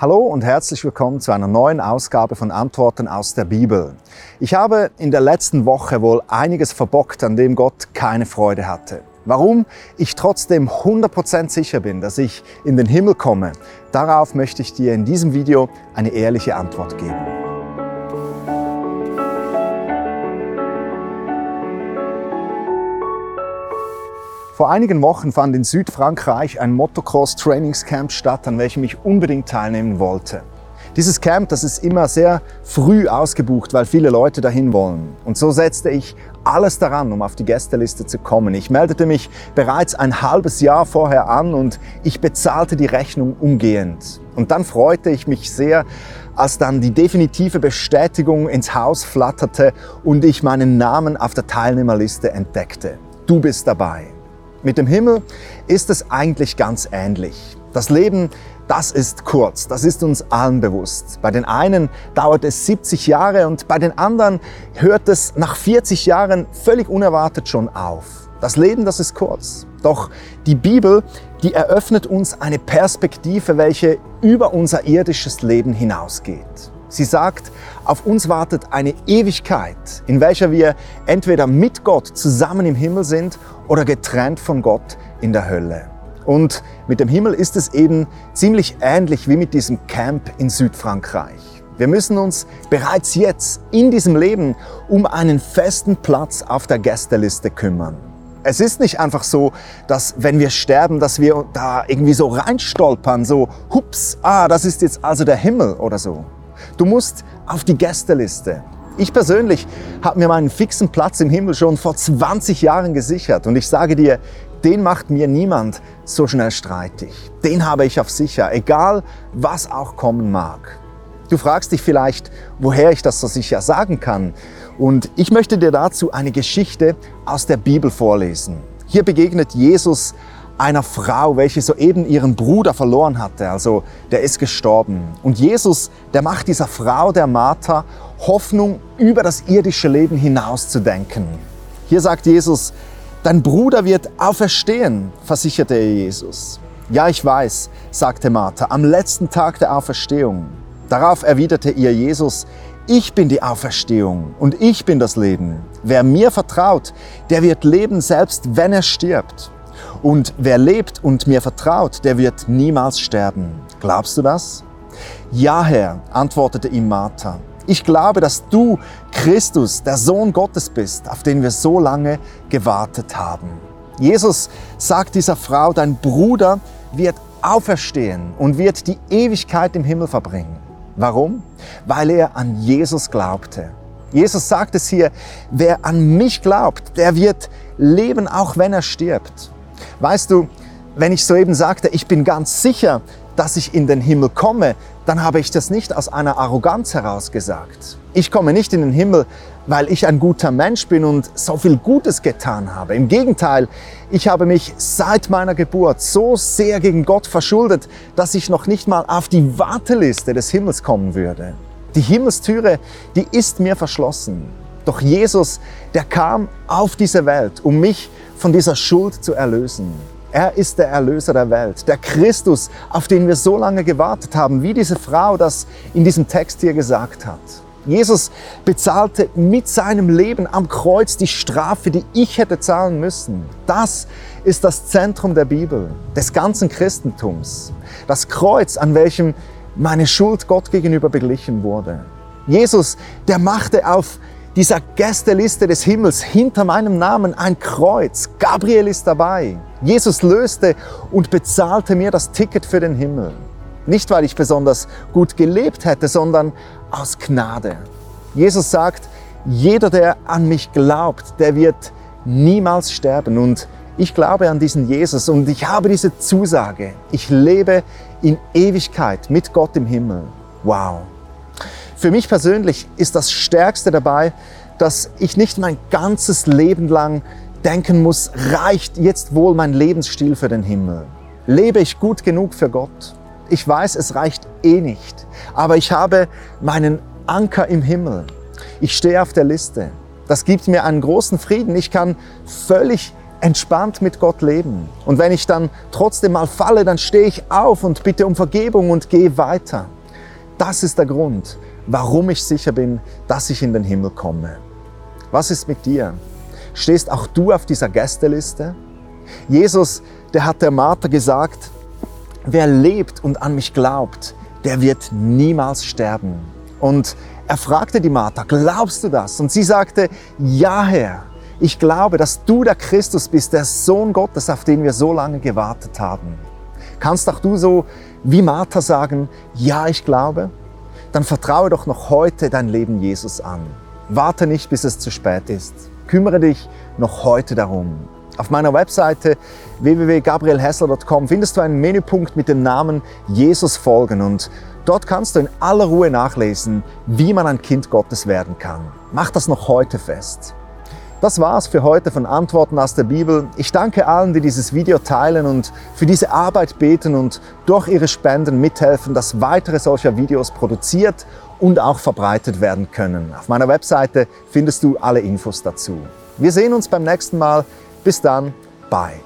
Hallo und herzlich willkommen zu einer neuen Ausgabe von Antworten aus der Bibel. Ich habe in der letzten Woche wohl einiges verbockt, an dem Gott keine Freude hatte. Warum ich trotzdem 100% sicher bin, dass ich in den Himmel komme, darauf möchte ich dir in diesem Video eine ehrliche Antwort geben. Vor einigen Wochen fand in Südfrankreich ein Motocross-Trainingscamp statt, an welchem ich unbedingt teilnehmen wollte. Dieses Camp, das ist immer sehr früh ausgebucht, weil viele Leute dahin wollen. Und so setzte ich alles daran, um auf die Gästeliste zu kommen. Ich meldete mich bereits ein halbes Jahr vorher an und ich bezahlte die Rechnung umgehend. Und dann freute ich mich sehr, als dann die definitive Bestätigung ins Haus flatterte und ich meinen Namen auf der Teilnehmerliste entdeckte. Du bist dabei. Mit dem Himmel ist es eigentlich ganz ähnlich. Das Leben, das ist kurz, das ist uns allen bewusst. Bei den einen dauert es 70 Jahre und bei den anderen hört es nach 40 Jahren völlig unerwartet schon auf. Das Leben, das ist kurz. Doch die Bibel, die eröffnet uns eine Perspektive, welche über unser irdisches Leben hinausgeht. Sie sagt, auf uns wartet eine Ewigkeit, in welcher wir entweder mit Gott zusammen im Himmel sind oder getrennt von Gott in der Hölle. Und mit dem Himmel ist es eben ziemlich ähnlich wie mit diesem Camp in Südfrankreich. Wir müssen uns bereits jetzt in diesem Leben um einen festen Platz auf der Gästeliste kümmern. Es ist nicht einfach so, dass wenn wir sterben, dass wir da irgendwie so reinstolpern, so, hups, ah, das ist jetzt also der Himmel oder so. Du musst auf die Gästeliste. Ich persönlich habe mir meinen fixen Platz im Himmel schon vor 20 Jahren gesichert und ich sage dir, den macht mir niemand so schnell streitig. Den habe ich auf sicher, egal was auch kommen mag. Du fragst dich vielleicht, woher ich das so sicher sagen kann. Und ich möchte dir dazu eine Geschichte aus der Bibel vorlesen. Hier begegnet Jesus einer Frau, welche soeben ihren Bruder verloren hatte, also der ist gestorben. Und Jesus, der macht dieser Frau, der Martha, Hoffnung über das irdische Leben hinauszudenken. Hier sagt Jesus, dein Bruder wird auferstehen, versicherte er Jesus. Ja, ich weiß, sagte Martha, am letzten Tag der Auferstehung. Darauf erwiderte ihr Jesus, ich bin die Auferstehung und ich bin das Leben. Wer mir vertraut, der wird leben, selbst wenn er stirbt. Und wer lebt und mir vertraut, der wird niemals sterben. Glaubst du das? Ja, Herr, antwortete ihm Martha. Ich glaube, dass du Christus, der Sohn Gottes bist, auf den wir so lange gewartet haben. Jesus sagt dieser Frau, dein Bruder wird auferstehen und wird die Ewigkeit im Himmel verbringen. Warum? Weil er an Jesus glaubte. Jesus sagt es hier, wer an mich glaubt, der wird leben, auch wenn er stirbt. Weißt du, wenn ich soeben sagte, ich bin ganz sicher, dass ich in den Himmel komme, dann habe ich das nicht aus einer Arroganz heraus gesagt. Ich komme nicht in den Himmel, weil ich ein guter Mensch bin und so viel Gutes getan habe. Im Gegenteil, ich habe mich seit meiner Geburt so sehr gegen Gott verschuldet, dass ich noch nicht mal auf die Warteliste des Himmels kommen würde. Die Himmelstüre, die ist mir verschlossen. Doch Jesus, der kam auf diese Welt, um mich von dieser Schuld zu erlösen. Er ist der Erlöser der Welt, der Christus, auf den wir so lange gewartet haben, wie diese Frau das in diesem Text hier gesagt hat. Jesus bezahlte mit seinem Leben am Kreuz die Strafe, die ich hätte zahlen müssen. Das ist das Zentrum der Bibel, des ganzen Christentums. Das Kreuz, an welchem meine Schuld Gott gegenüber beglichen wurde. Jesus, der machte auf dieser Gästeliste des Himmels hinter meinem Namen ein Kreuz. Gabriel ist dabei. Jesus löste und bezahlte mir das Ticket für den Himmel. Nicht, weil ich besonders gut gelebt hätte, sondern aus Gnade. Jesus sagt, jeder, der an mich glaubt, der wird niemals sterben. Und ich glaube an diesen Jesus und ich habe diese Zusage. Ich lebe in Ewigkeit mit Gott im Himmel. Wow. Für mich persönlich ist das Stärkste dabei, dass ich nicht mein ganzes Leben lang denken muss, reicht jetzt wohl mein Lebensstil für den Himmel? Lebe ich gut genug für Gott? Ich weiß, es reicht eh nicht, aber ich habe meinen Anker im Himmel. Ich stehe auf der Liste. Das gibt mir einen großen Frieden. Ich kann völlig entspannt mit Gott leben. Und wenn ich dann trotzdem mal falle, dann stehe ich auf und bitte um Vergebung und gehe weiter. Das ist der Grund, warum ich sicher bin, dass ich in den Himmel komme. Was ist mit dir? Stehst auch du auf dieser Gästeliste? Jesus, der hat der Martha gesagt, wer lebt und an mich glaubt, der wird niemals sterben. Und er fragte die Martha, glaubst du das? Und sie sagte, ja Herr, ich glaube, dass du der Christus bist, der Sohn Gottes, auf den wir so lange gewartet haben. Kannst auch du so wie Martha sagen, ja, ich glaube? Dann vertraue doch noch heute dein Leben Jesus an. Warte nicht, bis es zu spät ist. Kümmere dich noch heute darum. Auf meiner Webseite www.gabrielhessler.com findest du einen Menüpunkt mit dem Namen Jesus folgen und dort kannst du in aller Ruhe nachlesen, wie man ein Kind Gottes werden kann. Mach das noch heute fest. Das war's für heute von Antworten aus der Bibel. Ich danke allen, die dieses Video teilen und für diese Arbeit beten und durch ihre Spenden mithelfen, dass weitere solcher Videos produziert und auch verbreitet werden können. Auf meiner Webseite findest du alle Infos dazu. Wir sehen uns beim nächsten Mal. Bis dann, bye.